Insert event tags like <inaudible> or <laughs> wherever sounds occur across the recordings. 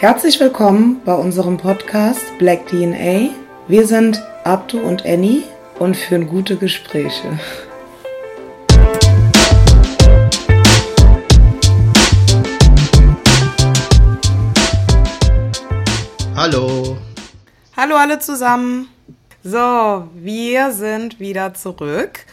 Herzlich willkommen bei unserem Podcast Black DNA. Wir sind Abdu und Annie und führen gute Gespräche. Hallo. Hallo alle zusammen. So, wir sind wieder zurück.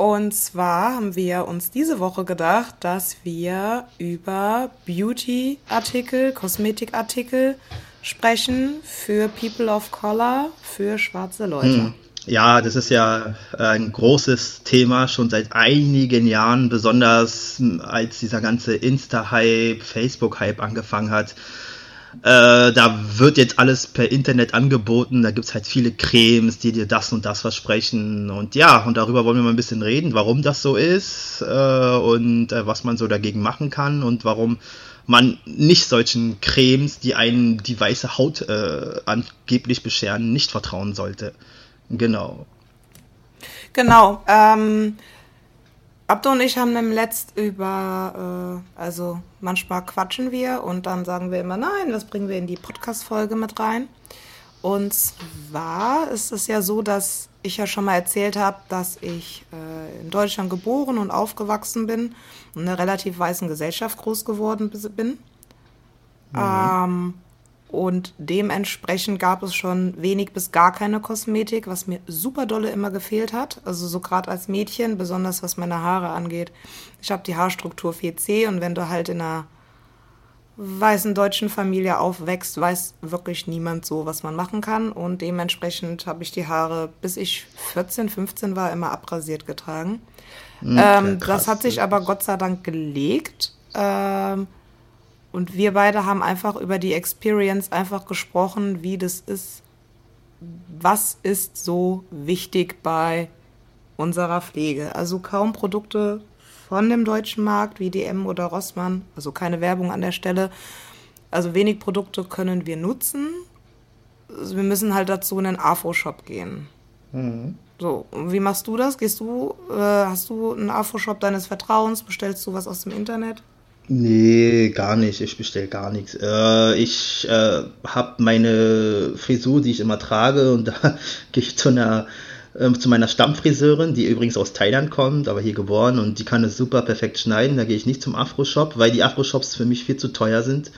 Und zwar haben wir uns diese Woche gedacht, dass wir über Beauty-Artikel, Kosmetikartikel sprechen für People of Color, für schwarze Leute. Hm. Ja, das ist ja ein großes Thema schon seit einigen Jahren, besonders als dieser ganze Insta-Hype, Facebook-Hype angefangen hat äh, da wird jetzt alles per Internet angeboten. Da gibt es halt viele Cremes, die dir das und das versprechen. Und ja, und darüber wollen wir mal ein bisschen reden, warum das so ist äh, und äh, was man so dagegen machen kann und warum man nicht solchen Cremes, die einen die weiße Haut äh, angeblich bescheren, nicht vertrauen sollte. Genau. Genau. Ähm, Abdo und ich haben im Letzt über, äh, also manchmal quatschen wir und dann sagen wir immer, nein, das bringen wir in die Podcast-Folge mit rein. Und zwar ist es ja so, dass ich ja schon mal erzählt habe, dass ich äh, in Deutschland geboren und aufgewachsen bin und in einer relativ weißen Gesellschaft groß geworden bin. Mhm. Ähm, und dementsprechend gab es schon wenig bis gar keine Kosmetik, was mir super dolle immer gefehlt hat. Also so gerade als Mädchen, besonders was meine Haare angeht. Ich habe die Haarstruktur 4C und wenn du halt in einer weißen deutschen Familie aufwächst, weiß wirklich niemand so, was man machen kann. Und dementsprechend habe ich die Haare, bis ich 14, 15 war, immer abrasiert getragen. Okay, hm, ähm, das hat sich aber Gott sei Dank gelegt. Ähm, und wir beide haben einfach über die Experience einfach gesprochen, wie das ist. Was ist so wichtig bei unserer Pflege? Also kaum Produkte von dem deutschen Markt wie DM oder Rossmann, also keine Werbung an der Stelle. Also wenig Produkte können wir nutzen. Also wir müssen halt dazu in den Afro-Shop gehen. Mhm. So, wie machst du das? Gehst du, äh, hast du einen Afro-Shop deines Vertrauens? Bestellst du was aus dem Internet? Nee, gar nicht. Ich bestelle gar nichts. Äh, ich äh, habe meine Frisur, die ich immer trage, und da <laughs> gehe ich zu einer äh, zu meiner Stammfriseurin, die übrigens aus Thailand kommt, aber hier geboren und die kann es super perfekt schneiden. Da gehe ich nicht zum Afro-Shop, weil die Afro-Shops für mich viel zu teuer sind.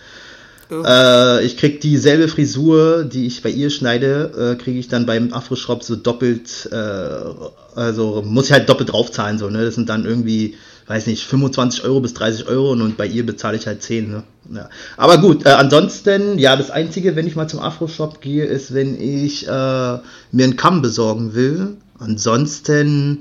Oh. Ich krieg dieselbe Frisur, die ich bei ihr schneide, äh, kriege ich dann beim Afro-Shop so doppelt, äh, also muss ich halt doppelt draufzahlen, so, ne? Das sind dann irgendwie weiß nicht, 25 Euro bis 30 Euro und, bei ihr bezahle ich halt 10. Ne? Ja. Aber gut, äh, ansonsten, ja, das Einzige, wenn ich mal zum Afro-Shop gehe, ist, wenn ich äh, mir einen Kamm besorgen will. Ansonsten,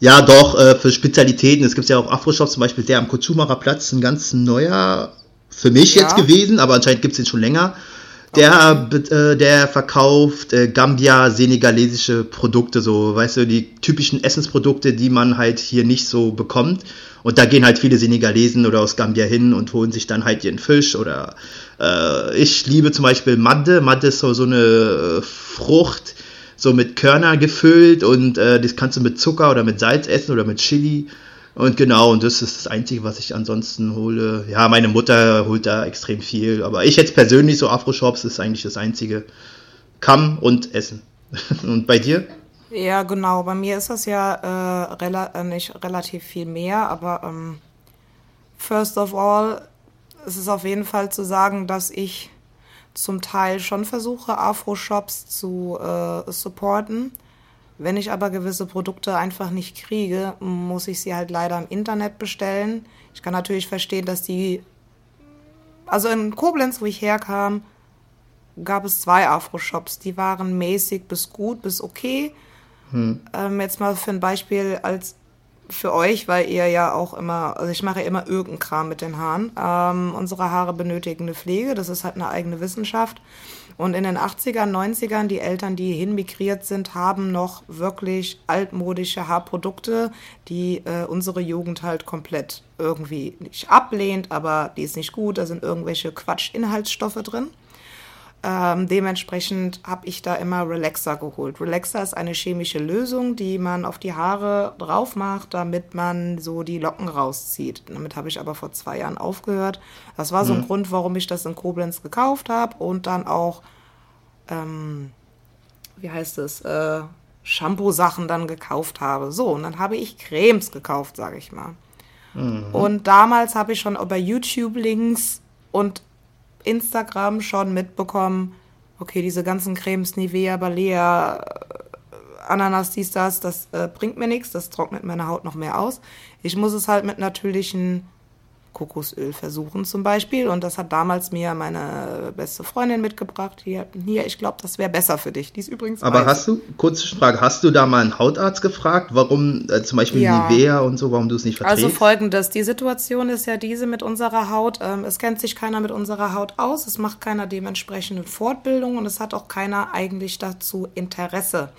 ja, doch, äh, für Spezialitäten. Es gibt ja auch Afro-Shops, zum Beispiel der am Kutschumacher Platz, ein ganz neuer, für mich ja. jetzt gewesen, aber anscheinend gibt es den schon länger. Der, äh, der verkauft äh, Gambia-senegalesische Produkte, so, weißt du, die typischen Essensprodukte, die man halt hier nicht so bekommt. Und da gehen halt viele Senegalesen oder aus Gambia hin und holen sich dann halt ihren Fisch oder äh, ich liebe zum Beispiel Madde. Madde ist so, so eine äh, Frucht, so mit Körner gefüllt und äh, das kannst du mit Zucker oder mit Salz essen oder mit Chili. Und genau, und das ist das Einzige, was ich ansonsten hole. Ja, meine Mutter holt da extrem viel, aber ich jetzt persönlich so Afro-Shops ist eigentlich das Einzige. Kamm und Essen. <laughs> und bei dir? Ja, genau. Bei mir ist das ja äh, rela äh, nicht relativ viel mehr, aber ähm, first of all ist es auf jeden Fall zu sagen, dass ich zum Teil schon versuche, Afro-Shops zu äh, supporten. Wenn ich aber gewisse Produkte einfach nicht kriege, muss ich sie halt leider im Internet bestellen. Ich kann natürlich verstehen, dass die. Also in Koblenz, wo ich herkam, gab es zwei Afro-Shops. Die waren mäßig bis gut, bis okay. Hm. Ähm, jetzt mal für ein Beispiel als für euch, weil ihr ja auch immer, also ich mache ja immer irgendeinen Kram mit den Haaren. Ähm, unsere Haare benötigen eine Pflege, das ist halt eine eigene Wissenschaft. Und in den 80ern, 90ern, die Eltern, die hinmigriert sind, haben noch wirklich altmodische Haarprodukte, die äh, unsere Jugend halt komplett irgendwie nicht ablehnt, aber die ist nicht gut, da sind irgendwelche Quatsch-Inhaltsstoffe drin. Ähm, dementsprechend habe ich da immer Relaxer geholt. Relaxer ist eine chemische Lösung, die man auf die Haare drauf macht, damit man so die Locken rauszieht. Damit habe ich aber vor zwei Jahren aufgehört. Das war so ein Grund, warum ich das in Koblenz gekauft habe und dann auch, ähm, wie heißt es, äh, Shampoo-Sachen dann gekauft habe. So, und dann habe ich Cremes gekauft, sage ich mal. Und damals habe ich schon über YouTube-Links und Instagram schon mitbekommen, okay, diese ganzen Cremes, Nivea, Balea, äh, Ananas, dies, das, das äh, bringt mir nichts, das trocknet meine Haut noch mehr aus. Ich muss es halt mit natürlichen Kokosöl versuchen zum Beispiel. Und das hat damals mir meine beste Freundin mitgebracht. Hier, hier ich glaube, das wäre besser für dich. Die ist übrigens Aber weiß. hast du, kurze Frage, hast du da mal einen Hautarzt gefragt, warum äh, zum Beispiel Ja. Nivea und so, warum du es nicht verträgst? Also folgendes, die Situation ist ja diese mit unserer Haut. Ähm, es kennt sich keiner mit unserer Haut aus, es macht keiner dementsprechende Fortbildung und es hat auch keiner eigentlich dazu Interesse.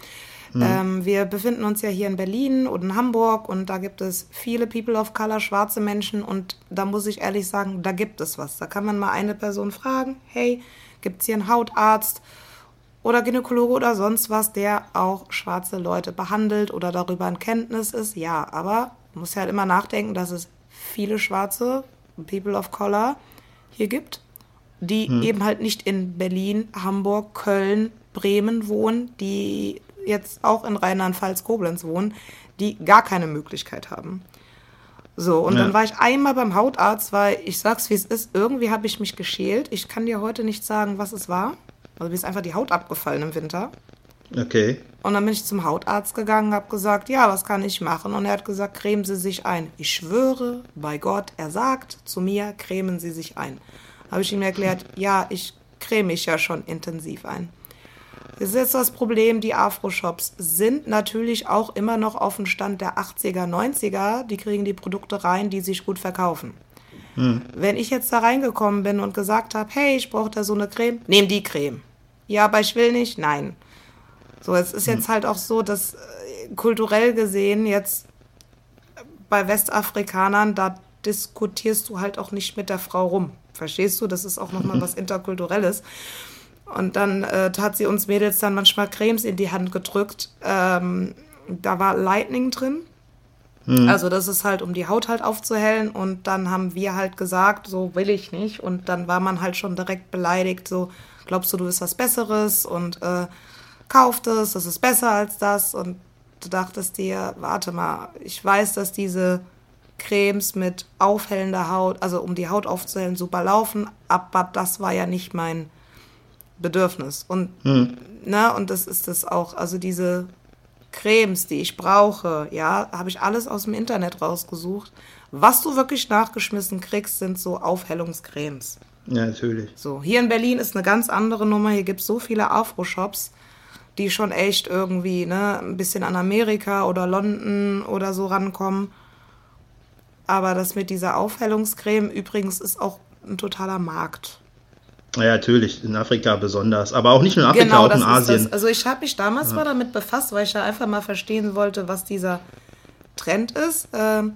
Ähm, wir befinden uns ja hier in Berlin und in Hamburg und da gibt es viele People of Color, schwarze Menschen und da muss ich ehrlich sagen, da gibt es was. Da kann man mal eine Person fragen, hey, gibt es hier einen Hautarzt? oder Gynäkologe oder sonst was, der auch schwarze Leute behandelt oder darüber in Kenntnis ist. Ja, aber man muss ja halt immer nachdenken, dass es viele schwarze People of Color hier gibt, die eben halt nicht in Berlin, Hamburg, Köln, Bremen wohnen, die jetzt auch in Rheinland-Pfalz, Koblenz wohnen, die gar keine Möglichkeit haben. So, und Ja. dann war ich einmal beim Hautarzt, weil ich sag's wie es ist, irgendwie habe ich mich geschält. Ich kann dir heute nicht sagen, was es war. Also mir ist einfach die Haut abgefallen im Winter. Okay. Und dann bin ich zum Hautarzt gegangen, habe gesagt, ja, was kann ich machen? Und er hat gesagt, cremen Sie sich ein. Ich schwöre bei Gott, er sagt zu mir, cremen Sie sich ein. Habe ich ihm erklärt, ja, ich creme mich ja schon intensiv ein. Das ist jetzt das Problem, die Afro-Shops sind natürlich auch immer noch auf dem Stand der 80er, 90er. Die kriegen die Produkte rein, die sich gut verkaufen. Wenn ich jetzt da reingekommen bin und gesagt habe, hey, ich brauche da so eine Creme, nehm die Creme. Ja, aber ich will nicht, nein. So, es ist jetzt halt auch so, dass äh, kulturell gesehen jetzt bei Westafrikanern, da diskutierst du halt auch nicht mit der Frau rum. Verstehst du? Das ist auch nochmal was Interkulturelles. Und dann äh, hat sie uns Mädels dann manchmal Cremes in die Hand gedrückt. Ähm, da war Lightning drin. Also das ist halt, um die Haut halt aufzuhellen. Und dann haben wir halt gesagt, so will ich nicht. Und dann war man halt schon direkt beleidigt, so glaubst du, du bist was Besseres und äh, kauft es, das ist besser als das. Und du dachtest dir, warte mal, ich weiß, dass diese Cremes mit aufhellender Haut, also um die Haut aufzuhellen, super laufen, aber das war ja nicht mein Bedürfnis. Und, ne, und das ist das auch, also diese Cremes, die ich brauche, ja, habe ich alles aus dem Internet rausgesucht. Was du wirklich nachgeschmissen kriegst, sind so Aufhellungscremes. Ja, natürlich. So, hier in Berlin ist eine ganz andere Nummer. Hier gibt es so viele Afro-Shops, die schon echt irgendwie ne, ein bisschen an Amerika oder London oder so rankommen. Aber das mit dieser Aufhellungscreme übrigens ist auch ein totaler Markt. Ja, natürlich. In Afrika besonders. Aber auch nicht nur in Afrika, auch in Genau, das ist Asien. das. Also ich habe mich damals mal damit befasst, weil ich ja einfach mal verstehen wollte, was dieser Trend ist. Ähm,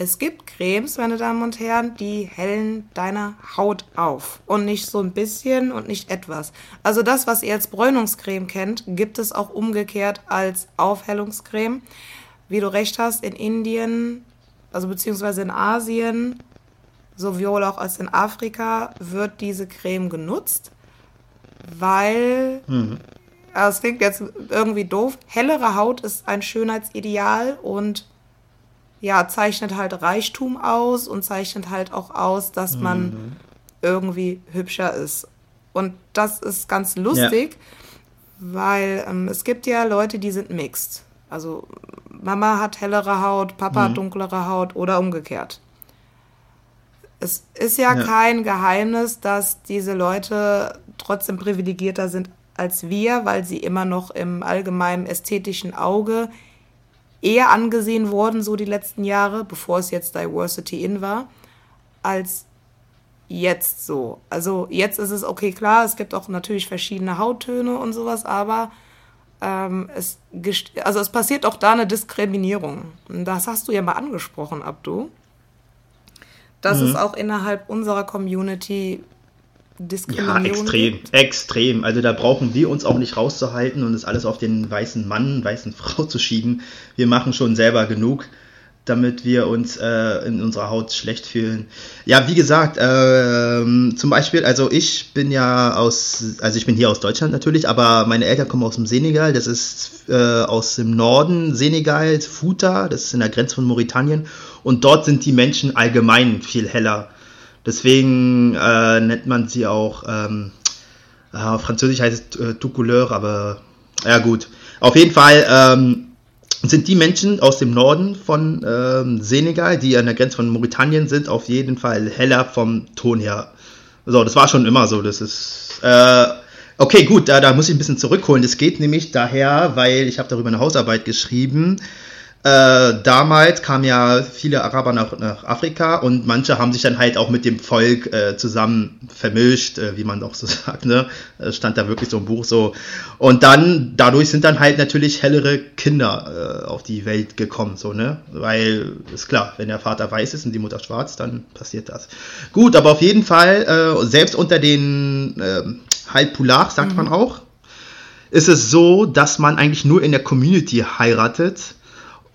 es gibt Cremes, meine Damen und Herren, die hellen deine Haut auf. Und nicht so ein bisschen und nicht etwas. Also das, was ihr als Bräunungscreme kennt, gibt es auch umgekehrt als Aufhellungscreme. Wie du recht hast, in Indien, also beziehungsweise in Asien, sowohl auch als in Afrika, wird diese Creme genutzt, weil, also es klingt jetzt irgendwie doof, hellere Haut ist ein Schönheitsideal und ja, zeichnet halt Reichtum aus und zeichnet halt auch aus, dass man irgendwie hübscher ist. Und das ist ganz lustig, weil ähm, es gibt ja Leute, die sind mixed. Also Mama hat hellere Haut, Papa hat dunklere Haut oder umgekehrt. Es ist ja, Ja. kein Geheimnis, dass diese Leute trotzdem privilegierter sind als wir, weil sie immer noch im allgemeinen ästhetischen Auge eher angesehen wurden, so die letzten Jahre, bevor es jetzt Diversity in war, als jetzt so. Also jetzt ist es okay, klar, es gibt auch natürlich verschiedene Hauttöne und sowas, aber ähm, es, also es passiert auch da eine Diskriminierung. Das hast du ja mal angesprochen, Abdu. Dass es auch innerhalb unserer Community Diskriminierung Ja, extrem, gibt? extrem. Also da brauchen wir uns auch nicht rauszuhalten und das alles auf den weißen Mann, weißen <laughs> Frau zu schieben. Wir machen schon selber genug, damit wir uns äh, in unserer Haut schlecht fühlen. Ja, wie gesagt, ähm, zum Beispiel, also ich bin ja aus, also ich bin hier aus Deutschland natürlich, aber meine Eltern kommen aus dem Senegal. Das ist äh, aus dem Norden Senegals, Futa, das ist in der Grenze von Mauritanien. Und dort sind die Menschen allgemein viel heller. Deswegen äh, nennt man sie auch, ähm, äh, auf Französisch heißt es äh, tout couleur, aber ja gut. Auf jeden Fall ähm, sind die Menschen aus dem Norden von ähm, Senegal, die an der Grenze von Mauritanien sind, auf jeden Fall heller vom Ton her. So, das war schon immer so. Das ist äh, okay, gut. Da, da muss ich ein bisschen zurückholen. Das geht nämlich daher, weil ich habe darüber eine Hausarbeit geschrieben. Äh, damals kamen ja viele Araber nach, nach Afrika und manche haben sich dann halt auch mit dem Volk äh, zusammen vermischt, äh, wie man auch so <laughs> sagt, ne? Stand da wirklich so ein Buch so. Und dann, dadurch sind dann halt natürlich hellere Kinder äh, auf die Welt gekommen, so, ne? Weil, ist klar, wenn der Vater weiß ist und die Mutter schwarz, dann passiert das. Gut, aber auf jeden Fall, äh, selbst unter den äh, Halbpular, sagt man auch, ist es so, dass man eigentlich nur in der Community heiratet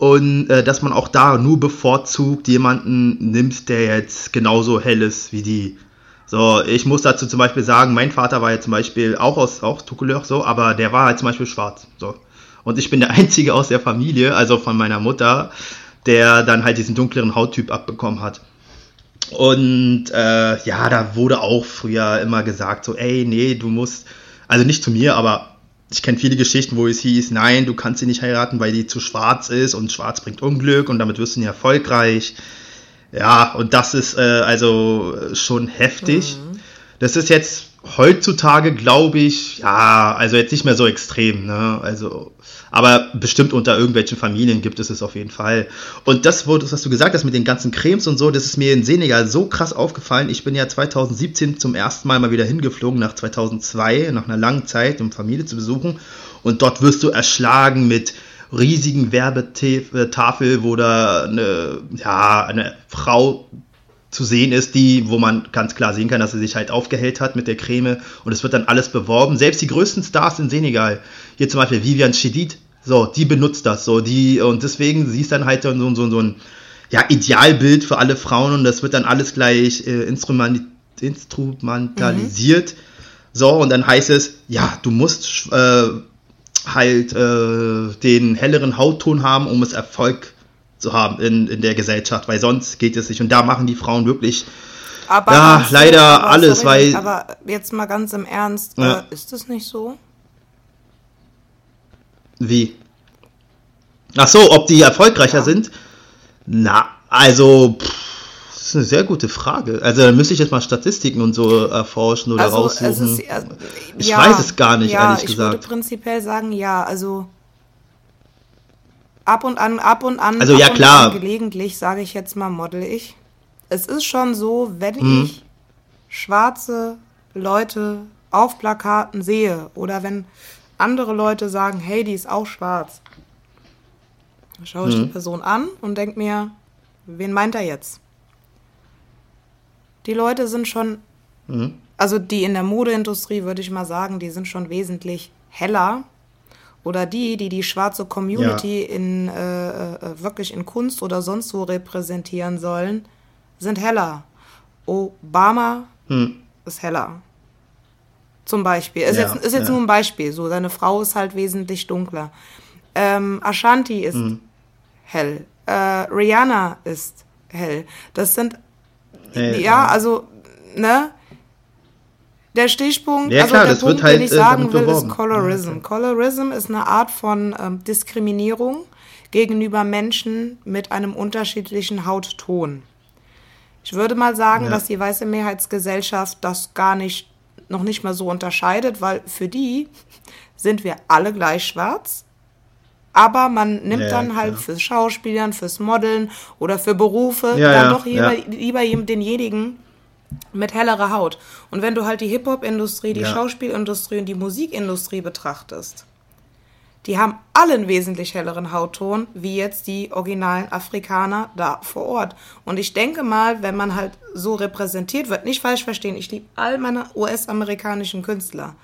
und äh, dass man auch da nur bevorzugt jemanden nimmt, der jetzt genauso hell ist wie die. So, ich muss dazu zum Beispiel sagen, mein Vater war ja zum Beispiel auch aus auch Tukuleur so, aber der war halt zum Beispiel schwarz. So. Und ich bin der <laughs> Einzige aus der Familie, also von meiner Mutter, der dann halt diesen dunkleren Hauttyp abbekommen hat. Und äh, ja, da wurde auch früher immer gesagt, so, ey, nee, du musst, also nicht zu mir, aber ich kenne viele Geschichten, wo es hieß, nein, du kannst sie nicht heiraten, weil die zu schwarz ist und schwarz bringt Unglück und damit wirst du nicht erfolgreich. Ja, und das ist äh, also schon heftig. Das ist jetzt heutzutage, glaube ich, ja, also jetzt nicht mehr so extrem, ne? Also, aber bestimmt unter irgendwelchen Familien gibt es es auf jeden Fall. Und das, was du gesagt hast mit den ganzen Cremes und so, das ist mir in Senegal so krass aufgefallen. Ich bin ja 2017 zum ersten Mal mal wieder hingeflogen, nach 2002, nach einer langen Zeit, um Familie zu besuchen. Und dort wirst du erschlagen mit riesigen Werbetafel, wo da eine, ja, eine Frau zu sehen ist, die, wo man ganz klar sehen kann, dass sie sich halt aufgehellt hat mit der Creme. Und es wird dann alles beworben. Selbst die größten Stars in Senegal, hier zum Beispiel Vivian Chedid, so, die benutzt das, so, die, und deswegen siehst dann halt so, so, so ein, ja, Idealbild für alle Frauen. Und das wird dann alles gleich äh, instrument, instrumentalisiert. So, und dann heißt es, ja, du musst äh, halt äh, den helleren Hautton haben, um es Erfolg zu haben in, in der Gesellschaft, weil sonst geht es nicht. Und da machen die Frauen wirklich, Aber Ja, leider aber alles, weil- Aber jetzt mal ganz im Ernst, Ja. äh, ist das nicht so? wie? Ach so, ob die erfolgreicher Ja. sind? Na, also, pff, das ist eine sehr gute Frage. Also, da müsste ich jetzt mal Statistiken und so erforschen oder Also, raussuchen. ist, äh, Ich ja, weiß es gar nicht, ja, ehrlich ich gesagt. würde prinzipiell sagen, ja, also ab und an, ab und an, Also, ja, und klar. an gelegentlich, sage ich jetzt mal, model ich. Es ist schon so, wenn Mhm. ich schwarze Leute auf Plakaten sehe oder wenn andere Leute sagen, hey, die ist auch schwarz, dann schaue ich die Mhm. Person an und denke mir, wen meint er jetzt? Die Leute sind schon Mhm. also die in der Modeindustrie, würde ich mal sagen, die sind schon wesentlich heller. Oder die, die die schwarze Community in äh, äh, wirklich in Kunst oder sonst wo repräsentieren sollen, sind heller. Obama Hm. ist heller. Zum Beispiel. Ist Ja, jetzt, ist jetzt ja. nur ein Beispiel. So, seine Frau ist halt wesentlich dunkler. Ähm, Ashanti ist Hm. hell. Äh, Rihanna ist hell. Das sind Äh, ja, also, ne? Der Stichpunkt, Ja, also klar, der das wird Punkt, halt, den ich äh, sagen will, ist beworben. Colorism. Colorism ist eine Art von ähm, Diskriminierung gegenüber Menschen mit einem unterschiedlichen Hautton. Ich würde mal sagen, Ja. dass die weiße Mehrheitsgesellschaft das gar nicht, noch nicht mal so unterscheidet, weil für die sind wir alle gleich schwarz. Aber man nimmt Ja, dann halt klar. fürs Schauspielern, fürs Modeln oder für Berufe dann doch lieber, lieber denjenigen mit hellerer Haut. Und wenn du halt die Hip-Hop-Industrie, die Ja. Schauspielindustrie und die Musikindustrie betrachtest, die haben alle einen wesentlich helleren Hautton, wie jetzt die originalen Afrikaner da vor Ort. Und ich denke mal, wenn man halt so repräsentiert wird, nicht falsch verstehen, ich liebe all meine US-amerikanischen Künstler.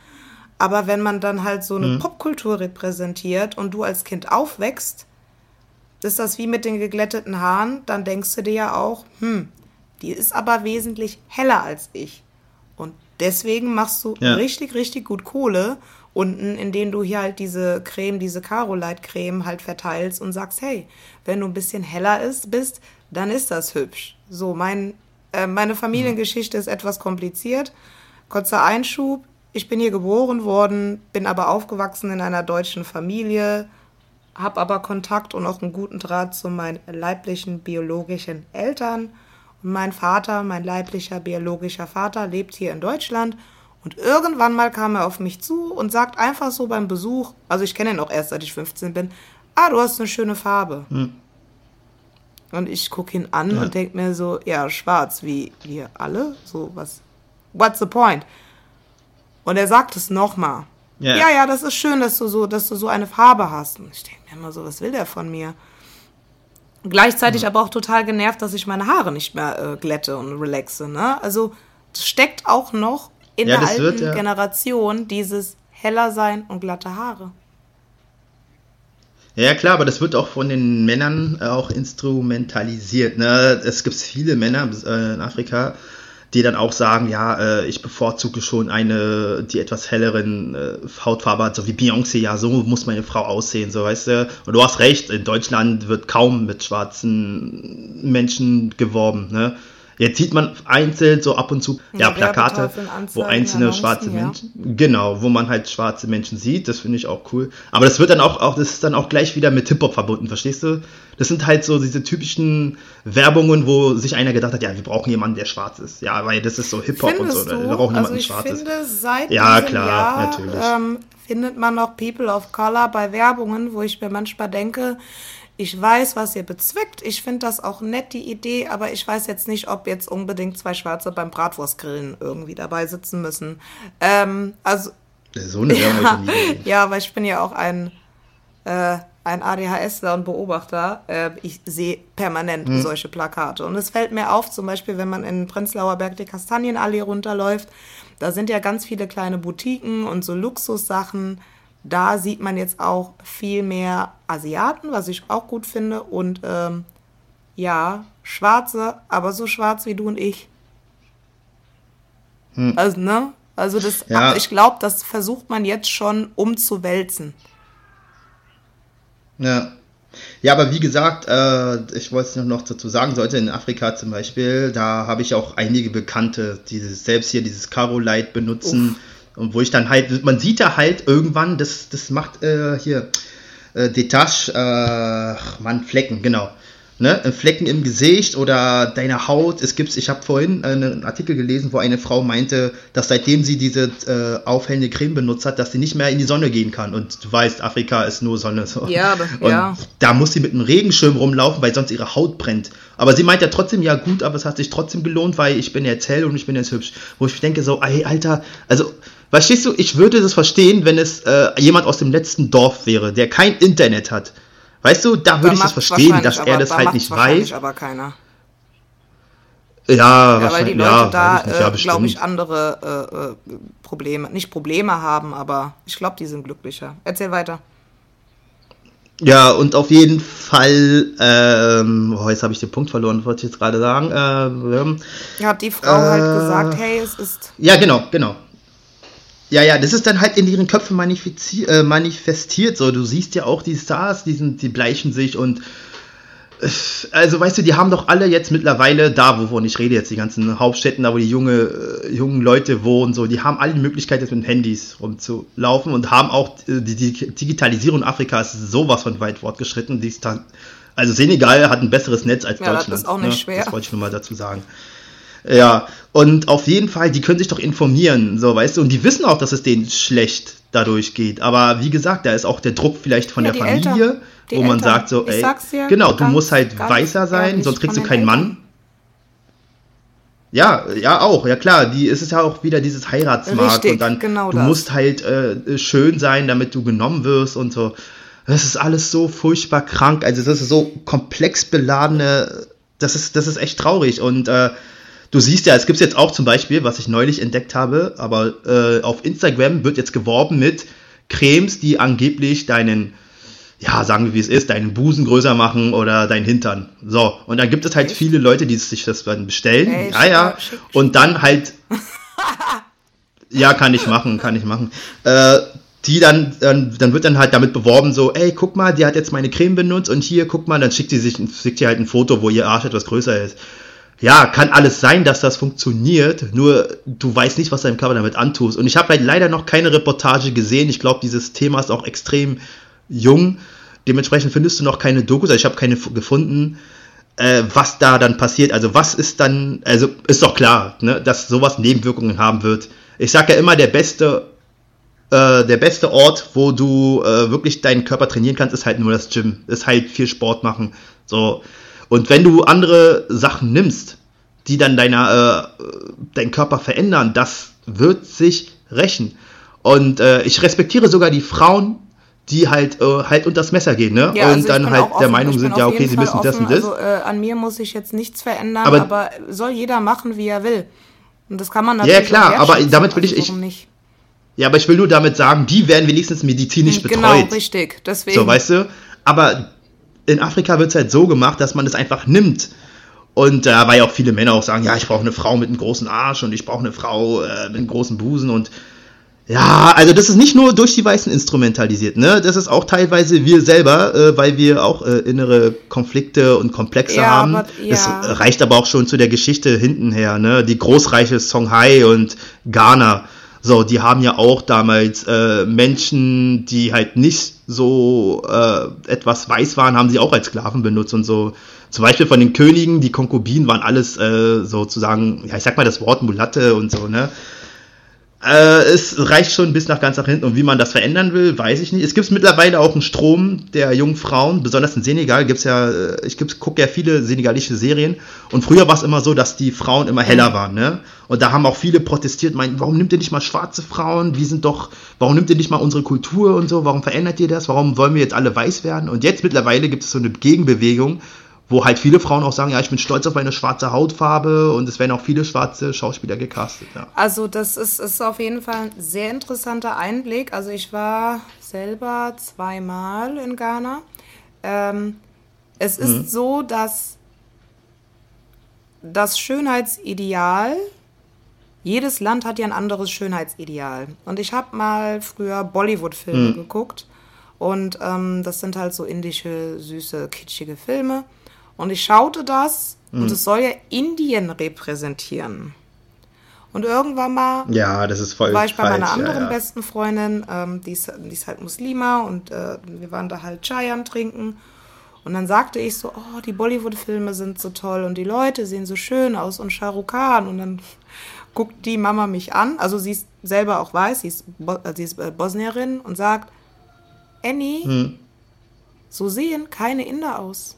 Aber wenn man dann halt so eine mhm. Popkultur repräsentiert und du als Kind aufwächst, ist das wie mit den geglätteten Haaren, dann denkst du dir ja auch, hm, die ist aber wesentlich heller als ich. Und deswegen machst du ja. richtig, richtig gut Kohle unten, indem du hier halt diese Creme, diese Carolite-Creme halt verteilst und sagst, hey, wenn du ein bisschen heller ist, bist, dann ist das hübsch. So, mein, äh, meine Familiengeschichte ist etwas kompliziert. Kurzer Einschub. Ich bin hier geboren worden, bin aber aufgewachsen in einer deutschen Familie, habe aber Kontakt und auch einen guten Draht zu meinen leiblichen biologischen Eltern. Mein Vater, mein leiblicher biologischer Vater, lebt hier in Deutschland und irgendwann mal kam er auf mich zu und sagt einfach so beim Besuch, also ich kenne ihn auch erst seit ich 15 bin, ah, du hast eine schöne Farbe. Hm. Und ich gucke ihn an ja. und denke mir so, ja, schwarz, wie wir alle? So, was? What's the point? Und er sagt es nochmal. Yeah. Ja, ja, das ist schön, dass du so, dass du so eine Farbe hast. Und ich denke mir immer so, was will der von mir? Gleichzeitig mhm. aber auch total genervt, dass ich meine Haare nicht mehr äh, glätte und relaxe. Ne? Also steckt auch noch in ja, der alten wird, ja. Generation dieses heller sein und glatte Haare. Ja, klar, aber das wird auch von den Männern auch instrumentalisiert. Ne? Es gibt viele Männer äh, in Afrika, die dann auch sagen, ja, äh, ich bevorzuge schon eine, die etwas helleren äh, Hautfarbe hat, so wie Beyoncé, ja, so muss meine Frau aussehen, so weißt du. Und du hast recht, in Deutschland wird kaum mit schwarzen Menschen geworben, ne? Jetzt sieht man einzeln so ab und zu ja, ja Plakate, wo einzelne schwarze ja. Menschen, genau, wo man halt schwarze Menschen sieht. Das finde ich auch cool. Aber das wird dann auch, auch, das ist dann auch gleich wieder mit Hip Hop verbunden, verstehst du? Das sind halt so diese typischen Werbungen, wo sich einer gedacht hat, ja, wir brauchen jemanden, der schwarz ist. Ja, weil das ist so Hip Hop und so. Du? Wir brauchen also jemanden, der schwarz finde, ist. Seit ja, klar, Jahr, natürlich. Ähm, findet man noch People of Color bei Werbungen, wo ich mir manchmal denke, ich weiß, was ihr bezweckt. Ich finde das auch nett, die Idee, aber ich weiß jetzt nicht, ob jetzt unbedingt zwei Schwarze beim Bratwurstgrillen irgendwie dabei sitzen müssen. Ähm, also. So eine ja, ja, aber ich bin ja auch ein, äh, ein ADHSler und Beobachter. Äh, ich sehe permanent hm. solche Plakate. Und es fällt mir auf, zum Beispiel, wenn man in Prenzlauer Berg die Kastanienallee runterläuft, da sind ja ganz viele kleine Boutiquen und so Luxussachen da sieht man jetzt auch viel mehr Asiaten, was ich auch gut finde. Und ähm, ja, Schwarze, aber so schwarz wie du und ich. Hm. Also, ne? Also das, ja. ich glaube, das versucht man jetzt schon umzuwälzen. Ja. Ja, aber wie gesagt, äh, ich wollte es noch dazu sagen, sollte in Afrika zum Beispiel, da habe ich auch einige Bekannte, die selbst hier dieses Caro-Light benutzen. Uff und wo ich dann halt, man sieht da halt irgendwann, das, das macht äh, hier äh, Detache, äh, Mann, Flecken, genau. Ne? Flecken im Gesicht oder deine Haut. Es gibt, ich habe vorhin einen Artikel gelesen, wo eine Frau meinte, dass seitdem sie diese äh, aufhellende Creme benutzt hat, dass sie nicht mehr in die Sonne gehen kann. Und du weißt, Afrika ist nur Sonne. So. Ja, aber, und ja. Da muss sie mit einem Regenschirm rumlaufen, weil sonst ihre Haut brennt. Aber sie meint ja trotzdem, ja gut, aber es hat sich trotzdem gelohnt, weil ich bin jetzt hell und ich bin jetzt hübsch. Wo ich denke so, ey, Alter, also Verstehst du, ich würde das verstehen, wenn es äh, jemand aus dem letzten Dorf wäre, der kein Internet hat. Weißt du, da würde ich das verstehen, dass er das halt nicht weiß. aber keiner. Ja, ja weil die Leute ja, da, äh, glaube ich, andere äh, äh, Probleme, nicht Probleme haben, aber ich glaube, die sind glücklicher. Erzähl weiter. Ja, und auf jeden Fall, ähm, oh, jetzt habe ich den Punkt verloren, wollte ich jetzt gerade sagen. Äh, ähm, ja, hat die Frau halt gesagt, hey, es ist. Ja, genau, genau. Ja, ja, das ist dann halt in ihren Köpfen äh, manifestiert. So, du siehst ja auch die Stars, die, sind, die bleichen sich und äh, also weißt du, die haben doch alle jetzt mittlerweile da, wovon ich rede jetzt, die ganzen Hauptstädten, da wo die junge, äh, jungen Leute wohnen, so, die haben alle die Möglichkeit, jetzt mit Handys rumzulaufen und haben auch äh, die, die Digitalisierung Afrikas sowas von weit fortgeschritten. Die ist dann, also Senegal hat ein besseres Netz als ja, Deutschland. Das ist auch nicht ne? schwer. Das wollte ich nur mal dazu sagen. Ja, und auf jeden Fall, die können sich doch informieren, so, weißt du, und die wissen auch, dass es denen schlecht dadurch geht. Aber wie gesagt, da ist auch der Druck vielleicht von ja, der Familie, Eltern, wo Eltern. man sagt so, ey, ja, genau, du musst halt weißer sein, sonst kriegst du keinen Eltern. Mann. Ja, ja auch, ja klar, die ist es ja auch wieder dieses Heiratsmarkt Richtig, und dann genau du das. musst halt äh, schön sein, damit du genommen wirst und so. Das ist alles so furchtbar krank, also das ist so komplex beladene, das ist, das ist echt traurig und äh, du siehst ja, es gibt jetzt auch zum Beispiel, was ich neulich entdeckt habe, aber äh, auf Instagram wird jetzt geworben mit Cremes, die angeblich deinen ja, sagen wir wie es ist, deinen Busen größer machen oder deinen Hintern. So, und dann gibt es halt viele Leute, die sich das dann bestellen. Ey, ja, ja. Und dann halt. <laughs> ja, kann ich machen, kann ich machen. Äh, die dann, dann, dann wird dann halt damit beworben, so, ey, guck mal, die hat jetzt meine Creme benutzt und hier, guck mal, dann schickt sie sich, schickt sie halt ein Foto, wo ihr Arsch etwas größer ist. Ja, kann alles sein, dass das funktioniert, nur du weißt nicht, was deinem Körper damit antust. Und ich habe halt leider noch keine Reportage gesehen. Ich glaube, dieses Thema ist auch extrem jung. Dementsprechend findest du noch keine Dokus, also ich habe keine gefunden, äh, was da dann passiert. Also was ist dann, also ist doch klar, ne, dass sowas Nebenwirkungen haben wird. Ich sage ja immer, der beste, äh, der beste Ort, wo du äh, wirklich deinen Körper trainieren kannst, ist halt nur das Gym. Ist halt viel Sport machen. So. Und wenn du andere Sachen nimmst, die dann deiner, äh, deinen Körper verändern, das wird sich rächen. Und äh, ich respektiere sogar die Frauen, die halt, äh, halt unter das Messer gehen, ne? Ja, also und dann halt der offen. Meinung sind, ja, okay, sie müssen das und das. Also äh, an mir muss sich jetzt nichts verändern, aber, aber, soll jeder machen, wie er will. Und das kann man natürlich. Ja, klar, aber damit will ich. Also, ich? Ja, aber ich will nur damit sagen, die werden wenigstens medizinisch genau, betreut. Genau, richtig. Deswegen. So, weißt du? Aber in Afrika wird es halt so gemacht, dass man es einfach nimmt. Und da äh, weil ja auch viele Männer auch sagen, ja, ich brauche eine Frau mit einem großen Arsch und ich brauche eine Frau äh, mit einem großen Busen und ja, also das ist nicht nur durch die Weißen instrumentalisiert, ne? Das ist auch teilweise wir selber, äh, weil wir auch äh, innere Konflikte und Komplexe ja, haben. Aber, ja. Das reicht aber auch schon zu der Geschichte hinten her, ne? Die großreiche Songhai und Ghana. So, die haben ja auch damals äh, Menschen, die halt nicht so äh, etwas weiß waren, haben sie auch als Sklaven benutzt und so. Zum Beispiel von den Königen, die Konkubinen waren alles äh, sozusagen, ja, ich sag mal das Wort Mulatte und so, ne? Äh, es reicht schon bis nach ganz nach hinten. Und wie man das verändern will, weiß ich nicht. Es gibt mittlerweile auch einen Strom der jungen Frauen, besonders in Senegal gibt's ja, äh, ich gucke ja viele senegalische Serien. Und früher war es immer so, dass die Frauen immer heller waren, ne? Und da haben auch viele protestiert, meinen, warum nimmt ihr nicht mal schwarze Frauen? Wir sind doch, warum nimmt ihr nicht mal unsere Kultur und so? Warum verändert ihr das? Warum wollen wir jetzt alle weiß werden? Und jetzt mittlerweile gibt es so eine Gegenbewegung, wo halt viele Frauen auch sagen, ja, ich bin stolz auf meine schwarze Hautfarbe und es werden auch viele schwarze Schauspieler gecastet. Ja. Also das ist, ist auf jeden Fall ein sehr interessanter Einblick. Also ich war selber zweimal in Ghana. Ähm, es ist mhm. so, dass das Schönheitsideal, jedes Land hat ja ein anderes Schönheitsideal. Und ich habe mal früher Bollywood-Filme mhm. geguckt. Und ähm, das sind halt so indische, süße, kitschige Filme. Und ich schaute das mhm. und hm. es soll ja Indien repräsentieren. Und irgendwann mal ja, das ist voll war ich bei falsch, meiner anderen ja, ja. besten Freundin, ähm, die, ist, die ist halt Muslima und äh, wir waren da halt Chayan trinken. Und dann sagte ich so, oh, die Bollywood-Filme sind so toll und die Leute sehen so schön aus und Shah Rukh Khan. Und dann <laughs> guckt die Mama mich an, also sie ist selber auch weiß, sie ist, Bo äh, sie ist äh, Bosnierin und sagt, Annie, hm. so sehen keine Inder aus.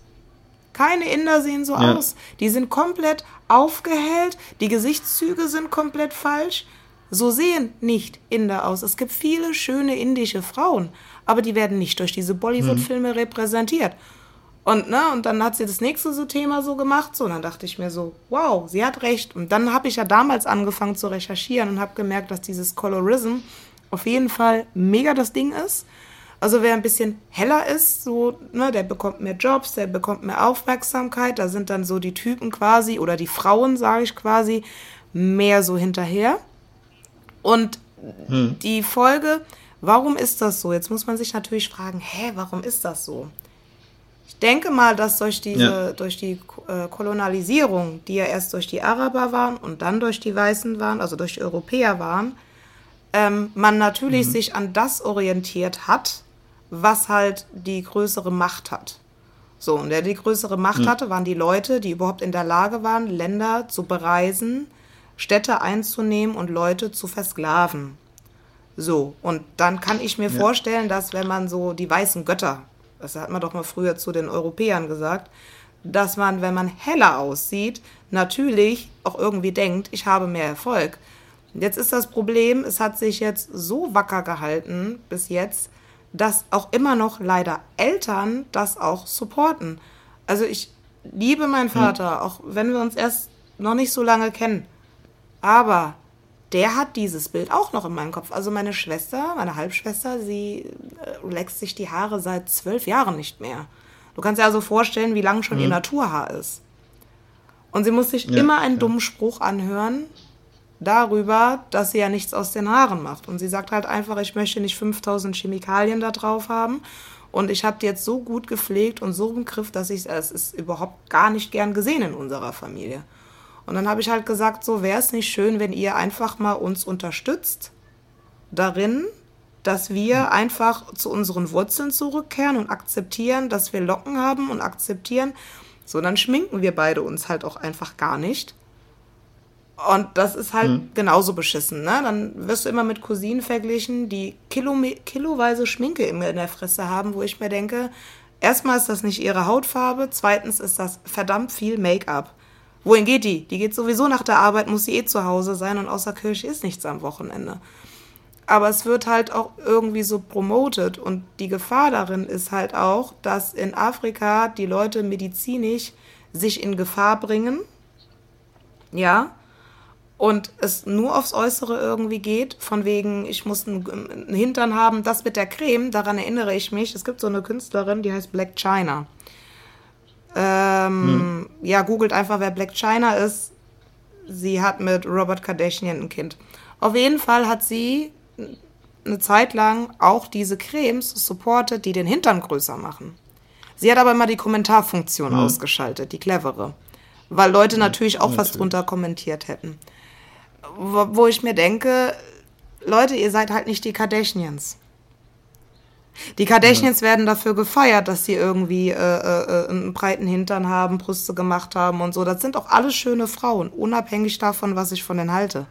Keine Inder sehen so ja. aus. Die sind komplett aufgehellt, die Gesichtszüge sind komplett falsch. So sehen nicht Inder aus. Es gibt viele schöne indische Frauen, aber die werden nicht durch diese Bollywood-Filme hm. repräsentiert. Und, ne, und dann hat sie das nächste so Thema so gemacht, so, und dann dachte ich mir so, wow, sie hat recht. Und dann habe ich ja damals angefangen zu recherchieren und habe gemerkt, dass dieses Colorism auf jeden Fall mega das Ding ist. Also wer ein bisschen heller ist, so, ne, der bekommt mehr Jobs, der bekommt mehr Aufmerksamkeit. Da sind dann so die Typen quasi oder die Frauen, sage ich quasi, mehr so hinterher. Und hm. die Folge, warum ist das so? Jetzt muss man sich natürlich fragen, hä, warum ist das so? Ich denke mal, dass durch diese, ja. durch die äh, Kolonialisierung, die ja erst durch die Araber waren und dann durch die Weißen waren, also durch die Europäer waren, ähm, man natürlich mhm. sich an das orientiert hat, was halt die größere Macht hat. So, und der die größere Macht hm. hatte, waren die Leute, die überhaupt in der Lage waren, Länder zu bereisen, Städte einzunehmen und Leute zu versklaven. So, und dann kann ich mir ja. vorstellen, dass wenn man so die weißen Götter, das hat man doch mal früher zu den Europäern gesagt, dass man, wenn man heller aussieht, natürlich auch irgendwie denkt, ich habe mehr Erfolg. Jetzt ist das Problem, es hat sich jetzt so wacker gehalten bis jetzt, dass auch immer noch leider Eltern das auch supporten. Also ich liebe meinen Vater, mhm. auch wenn wir uns erst noch nicht so lange kennen. Aber der hat dieses Bild auch noch in meinem Kopf. Also meine Schwester, meine Halbschwester, sie äh, lächst sich die Haare seit zwölf Jahren nicht mehr. Du kannst dir also vorstellen, wie lang schon mhm. ihr Naturhaar ist. Und sie muss sich ja, immer einen ja. dummen Spruch anhören darüber, dass sie ja nichts aus den Haaren macht. Und sie sagt halt einfach, ich möchte nicht 5000 Chemikalien da drauf haben. Und ich habe die jetzt so gut gepflegt und so im Griff, dass ich es ist überhaupt gar nicht gern gesehen in unserer Familie. Und dann habe ich halt gesagt, so wäre es nicht schön, wenn ihr einfach mal uns unterstützt darin, dass wir einfach zu unseren Wurzeln zurückkehren und akzeptieren, dass wir Locken haben und akzeptieren, so dann schminken wir beide uns halt auch einfach gar nicht. Und das ist halt mhm. genauso beschissen, ne? Dann wirst du immer mit Cousinen verglichen, die Kilo, kiloweise Schminke immer in der Fresse haben, wo ich mir denke, erstmal ist das nicht ihre Hautfarbe, zweitens ist das verdammt viel Make-up. Wohin geht die? Die geht sowieso nach der Arbeit, muss sie eh zu Hause sein und außer Kirche ist nichts am Wochenende. Aber es wird halt auch irgendwie so promotet und die Gefahr darin ist halt auch, dass in Afrika die Leute medizinisch sich in Gefahr bringen. Ja. Und es nur aufs Äußere irgendwie geht, von wegen, ich muss einen, einen Hintern haben, das mit der Creme, daran erinnere ich mich. Es gibt so eine Künstlerin, die heißt Black China. Ähm, hm. Ja, googelt einfach, wer Black China ist. Sie hat mit Robert Kardashian ein Kind. Auf jeden Fall hat sie eine Zeit lang auch diese Cremes supportet, die den Hintern größer machen. Sie hat aber immer die Kommentarfunktion hm. ausgeschaltet, die clevere. Weil Leute natürlich auch natürlich. was drunter kommentiert hätten. Wo, wo ich mir denke, Leute, ihr seid halt nicht die Kardashians. Die Kardashians ja. werden dafür gefeiert, dass sie irgendwie äh, äh, einen breiten Hintern haben, Brüste gemacht haben und so. Das sind auch alles schöne Frauen, unabhängig davon, was ich von denen halte.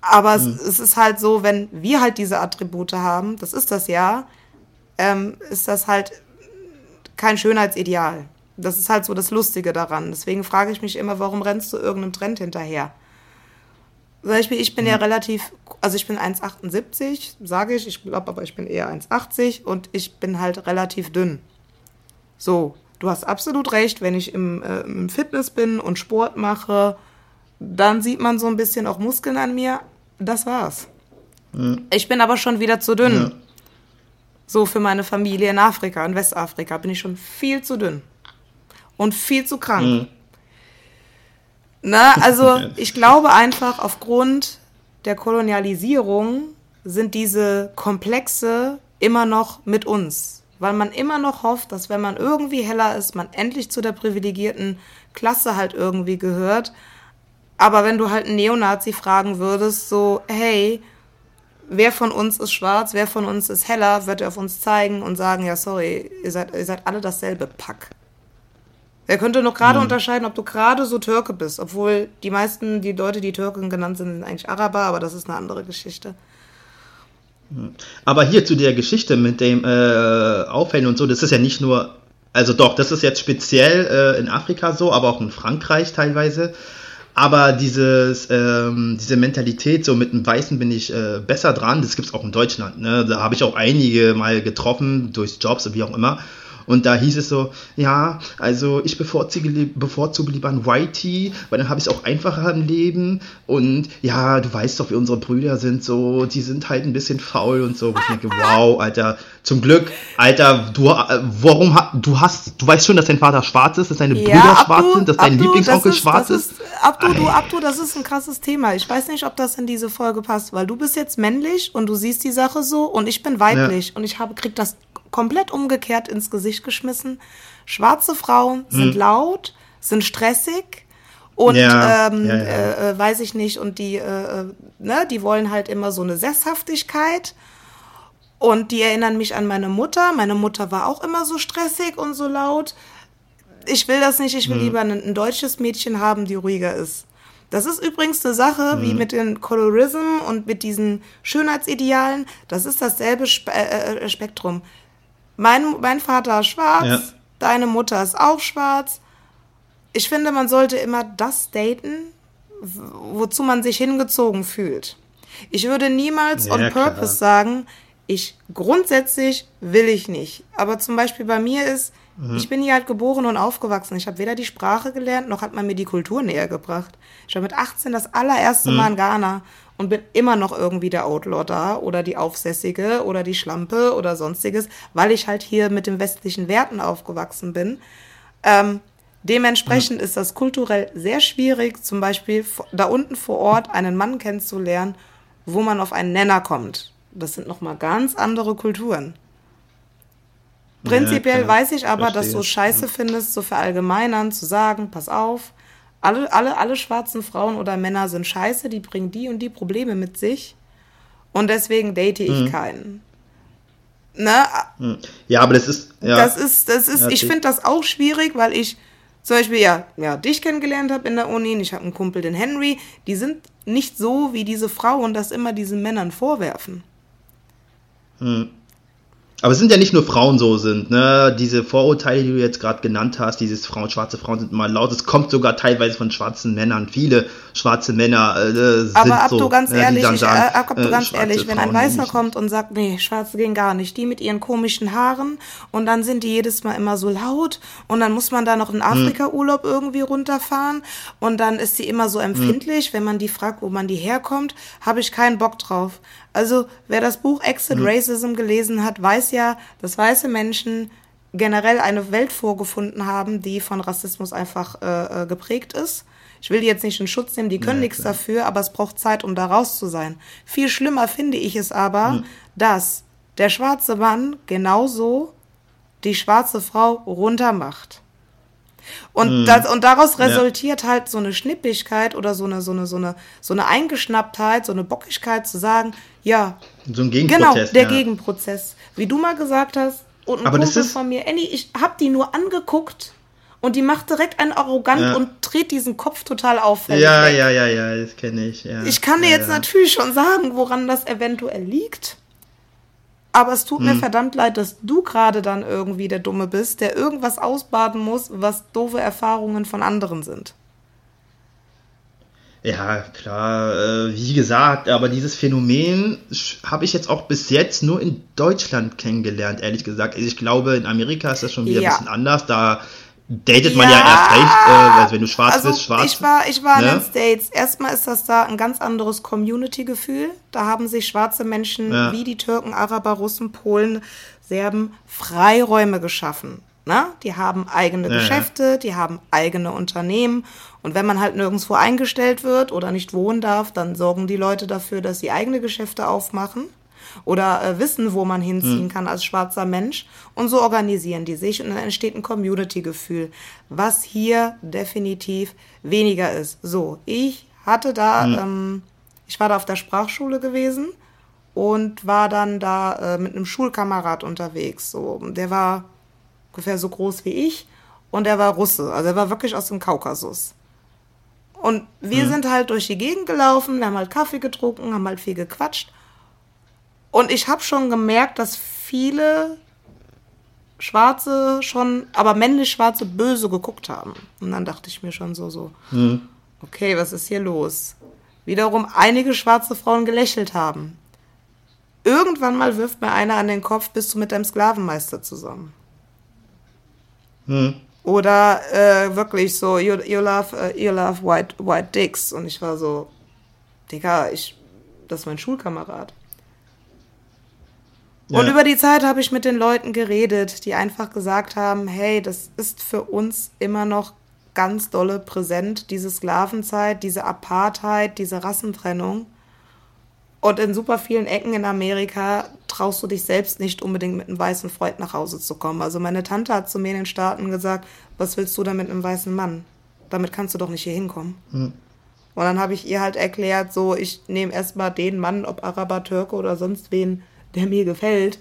Aber mhm. es, es, ist halt so, wenn wir halt diese Attribute haben, das ist das ja, ähm, ist das halt kein Schönheitsideal. Das ist halt so das Lustige daran. Deswegen frage ich mich immer, warum rennst du irgendeinem Trend hinterher? Zum Beispiel, ich bin ja mhm. relativ, also ich bin 1,78, sage ich, ich glaube aber, ich bin eher 1,80 und ich bin halt relativ dünn. So, du hast absolut recht, wenn ich im, äh, im Fitness bin und Sport mache, dann sieht man so ein bisschen auch Muskeln an mir. Das war's. Mhm. Ich bin aber schon wieder zu dünn. Ja. So für meine Familie in Afrika, in Westafrika, bin ich schon viel zu dünn. Und viel zu krank. Mhm. Na, <laughs> also ich glaube einfach, aufgrund der Kolonialisierung sind diese Komplexe immer noch mit uns. Weil man immer noch hofft, dass wenn man irgendwie heller ist, man endlich zu der privilegierten Klasse halt irgendwie gehört. Aber wenn du halt einen Neonazi fragen würdest, so, hey, wer von uns ist schwarz, wer von uns ist heller, wird er auf uns zeigen und sagen, ja, sorry, ihr seid, ihr seid alle dasselbe Pack. Er könnte noch gerade mhm. unterscheiden, ob du gerade so Türke bist, obwohl die meisten, die Leute, die Türken genannt sind, sind eigentlich Araber, aber das ist eine andere Geschichte. Aber hier zu der Geschichte mit dem äh, Aufhellen und so, das ist ja nicht nur, also doch, das ist jetzt speziell äh, in Afrika so, aber auch in Frankreich teilweise. Aber dieses, ähm, diese Mentalität, so mit dem Weißen bin ich äh, besser dran, das gibt es auch in Deutschland. Ne? Da habe ich auch einige mal getroffen, durch Jobs, wie auch immer. Und da hieß es so, ja, also ich bevorzuge, bevorzuge lieber ein Whitey, weil dann habe ich es auch einfacher im Leben. Und ja, du weißt doch, wie unsere Brüder sind so, die sind halt ein bisschen faul und so. Und ich denke, wow, Alter, zum Glück, Alter, du, äh, warum, du hast, du weißt schon, dass dein Vater schwarz ist, dass deine ja, Brüder Abdu, schwarz sind, dass dein Abdu, Lieblingsonkel das ist, schwarz ist. ist. Abdu, du, Abdu, das ist ein krasses Thema. Ich weiß nicht, ob das in diese Folge passt, weil du bist jetzt männlich und du siehst die Sache so und ich bin weiblich ja. und ich habe, krieg das komplett umgekehrt ins Gesicht geschmissen. Schwarze Frauen sind hm. laut, sind stressig und ja, ähm, ja, ja. Äh, äh, weiß ich nicht und die äh, äh, ne, die wollen halt immer so eine Sesshaftigkeit und die erinnern mich an meine Mutter. Meine Mutter war auch immer so stressig und so laut. Ich will das nicht. Ich will hm. lieber ein, ein deutsches Mädchen haben, die ruhiger ist. Das ist übrigens eine Sache, mhm. wie mit den Colorism und mit diesen Schönheitsidealen. Das ist dasselbe Spe äh, äh Spektrum. Mein, mein Vater schwarz, ja. deine Mutter ist auch schwarz. Ich finde, man sollte immer das daten, wozu man sich hingezogen fühlt. Ich würde niemals ja, on purpose klar. sagen, ich grundsätzlich will ich nicht. Aber zum Beispiel bei mir ist, mhm. ich bin hier halt geboren und aufgewachsen. Ich habe weder die Sprache gelernt, noch hat man mir die Kultur näher gebracht. Ich war mit 18 das allererste mhm. Mal in Ghana und bin immer noch irgendwie der Outlaw da oder die Aufsässige oder die Schlampe oder sonstiges, weil ich halt hier mit den westlichen Werten aufgewachsen bin. Ähm, dementsprechend mhm. ist das kulturell sehr schwierig, zum Beispiel da unten vor Ort einen Mann kennenzulernen, wo man auf einen Nenner kommt. Das sind nochmal ganz andere Kulturen. Prinzipiell ja, weiß ich aber, dass du scheiße findest, zu verallgemeinern, zu sagen, pass auf, alle, alle, alle schwarzen Frauen oder Männer sind scheiße, die bringen die und die Probleme mit sich. Und deswegen date ich mhm. keinen. Ne? Mhm. Ja, aber das ist. Ja. Das ist, das ist, ja, ich finde das auch schwierig, weil ich zum Beispiel ja, ja dich kennengelernt habe in der Uni. Ich habe einen Kumpel, den Henry. Die sind nicht so, wie diese Frauen das immer diesen Männern vorwerfen. Hm. Aber es sind ja nicht nur Frauen so sind, ne? Diese Vorurteile, die du jetzt gerade genannt hast, dieses Frauen, schwarze Frauen sind immer laut. Es kommt sogar teilweise von schwarzen Männern. Viele schwarze Männer äh, sind Aber ab so, du ganz ne, ehrlich, ich, sagen, äh, ab du ganz ehrlich, wenn ein Weißer kommt und sagt, nee, Schwarze gehen gar nicht, die mit ihren komischen Haaren und dann sind die jedes Mal immer so laut und dann muss man da noch einen hm. Afrika-Urlaub hm. irgendwie runterfahren und dann ist sie immer so hm. empfindlich, hm. wenn man die fragt, wo man die herkommt, habe ich keinen Bock drauf. Also wer das Buch Exit mhm. Racism gelesen hat, weiß ja, dass weiße Menschen generell eine Welt vorgefunden haben, die von Rassismus einfach äh, äh geprägt ist. Ich will die jetzt nicht in Schutz nehmen, die können ja, nichts dafür, aber es braucht Zeit, um da raus zu sein. Viel schlimmer finde ich es aber, mhm. dass der schwarze Mann genauso die schwarze Frau runtermacht. Und, mm. das, und daraus resultiert ja. halt so eine Schnippigkeit oder so eine, so eine, so eine, so eine Eingeschnapptheit, so eine Bockigkeit zu sagen, ja. So ein Gegenprozess. Genau, der ja. Gegenprozess. Wie du mal gesagt hast, und ein Aber Kumpel ist von mir, Annie, ich hab die nur angeguckt und die macht direkt einen arrogant ja. und dreht diesen Kopf total auffällig. Ja, weg. ja, ja, ja, das kenne ich. Ja. Ich kann dir jetzt natürlich schon sagen, woran das eventuell liegt. Aber es tut hm. mir verdammt leid, dass du gerade dann irgendwie der Dumme bist, der irgendwas ausbaden muss, was doofe Erfahrungen von anderen sind. Ja, klar, äh, wie gesagt, aber dieses Phänomen habe ich jetzt auch bis jetzt nur in Deutschland kennengelernt, ehrlich gesagt. Also ich glaube, in Amerika ist das schon wieder ja. ein bisschen anders. Da datet ja, man ja erst recht, äh, also wenn du schwarz also bist, schwarz. Ich war, ich war ne? in den States. Erstmal ist das da ein ganz anderes Community-Gefühl. Da haben sich schwarze Menschen ja. wie die Türken, Araber, Russen, Polen, Serben Freiräume geschaffen. Ne? Die haben eigene ja, Geschäfte, die haben eigene Unternehmen. Und wenn man halt nirgendwo eingestellt wird oder nicht wohnen darf, dann sorgen die Leute dafür, dass sie eigene Geschäfte aufmachen oder äh, wissen, wo man hinziehen mhm. kann als schwarzer Mensch. Und so organisieren die sich und dann entsteht ein Community-Gefühl, was hier definitiv weniger ist. So, ich hatte da, mhm. ähm, ich war da auf der Sprachschule gewesen und war dann da äh, mit einem Schulkamerad unterwegs. So, der war ungefähr so groß wie ich und er war Russe, also er war wirklich aus dem Kaukasus. Und wir mhm. sind halt durch die Gegend gelaufen, wir haben halt Kaffee getrunken, haben halt viel gequatscht. Und ich habe schon gemerkt, dass viele Schwarze schon, aber männlich Schwarze böse geguckt haben. Und dann dachte ich mir schon so, so, mhm. okay, was ist hier los? Wiederum einige schwarze Frauen gelächelt haben. Irgendwann mal wirft mir einer an den Kopf, bist du mit deinem Sklavenmeister zusammen? Mhm. Oder äh, wirklich so, you, you, love, uh, you love white, white dicks. Und ich war so, Digga, ich, das ist mein Schulkamerad. Ja. Und über die Zeit habe ich mit den Leuten geredet, die einfach gesagt haben, hey, das ist für uns immer noch ganz dolle präsent, diese Sklavenzeit, diese Apartheid, diese Rassentrennung. Und in super vielen Ecken in Amerika traust du dich selbst nicht unbedingt mit einem weißen Freund nach Hause zu kommen. Also meine Tante hat zu mir in den Staaten gesagt, was willst du denn mit einem weißen Mann? Damit kannst du doch nicht hier hinkommen. Hm. Und dann habe ich ihr halt erklärt, so, ich nehme erstmal den Mann, ob Araber, Türke oder sonst wen, der mir gefällt.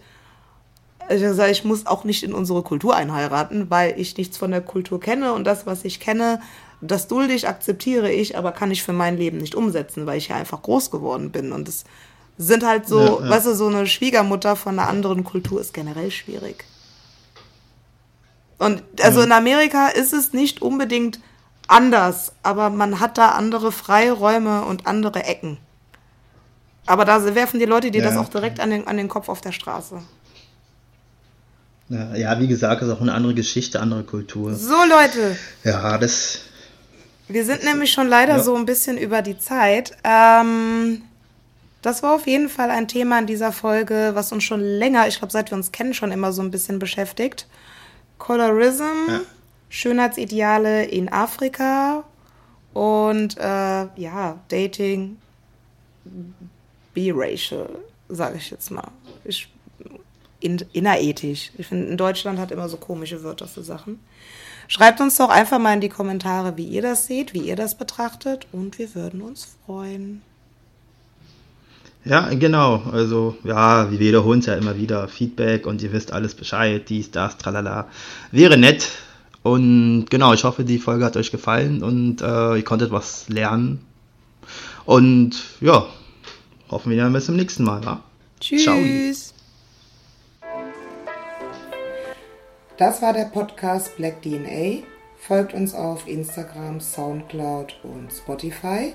Ich sage, ich muss auch nicht in unsere Kultur einheiraten, weil ich nichts von der Kultur kenne und das, was ich kenne, das dulde ich, akzeptiere ich, aber kann ich für mein Leben nicht umsetzen, weil ich ja einfach groß geworden bin. Und es sind halt so, ja, ja. weißt du, so eine Schwiegermutter von einer anderen Kultur ist generell schwierig. Und also in Amerika ist es nicht unbedingt anders, aber man hat da andere Freiräume und andere Ecken. Aber da werfen die Leute dir Ja. das auch direkt an den, an den Kopf auf der Straße. Ja, ja, wie gesagt, ist auch eine andere Geschichte, andere Kultur. So, Leute, Ja, das. wir sind nämlich schon leider Ja. so ein bisschen über die Zeit. Ähm, das war auf jeden Fall ein Thema in dieser Folge, was uns schon länger, ich glaube, seit wir uns kennen, schon immer so ein bisschen beschäftigt. Colorism, Ja. Schönheitsideale in Afrika und äh, ja, Dating, biracial, sage ich jetzt mal. Ich, in, innerethisch. Ich finde, in Deutschland hat immer so komische Wörter für Sachen. Schreibt uns doch einfach mal in die Kommentare, wie ihr das seht, wie ihr das betrachtet und wir würden uns freuen. Ja, genau. Also, ja, wir wiederholen es ja immer wieder. Feedback und ihr wisst alles Bescheid, dies, das, tralala. Wäre nett. Und genau, ich hoffe, die Folge hat euch gefallen und äh, ihr konntet was lernen. Und ja, hoffen wir dann bis zum nächsten Mal. Wa? Ciao. Tschüss. Das war der Podcast Black DNA. Folgt uns auf Instagram, Soundcloud und Spotify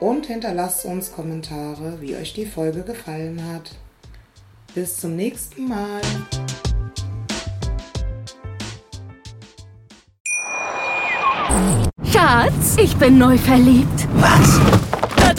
und hinterlasst uns Kommentare, wie euch die Folge gefallen hat. Bis zum nächsten Mal. Schatz, ich bin neu verliebt. Was?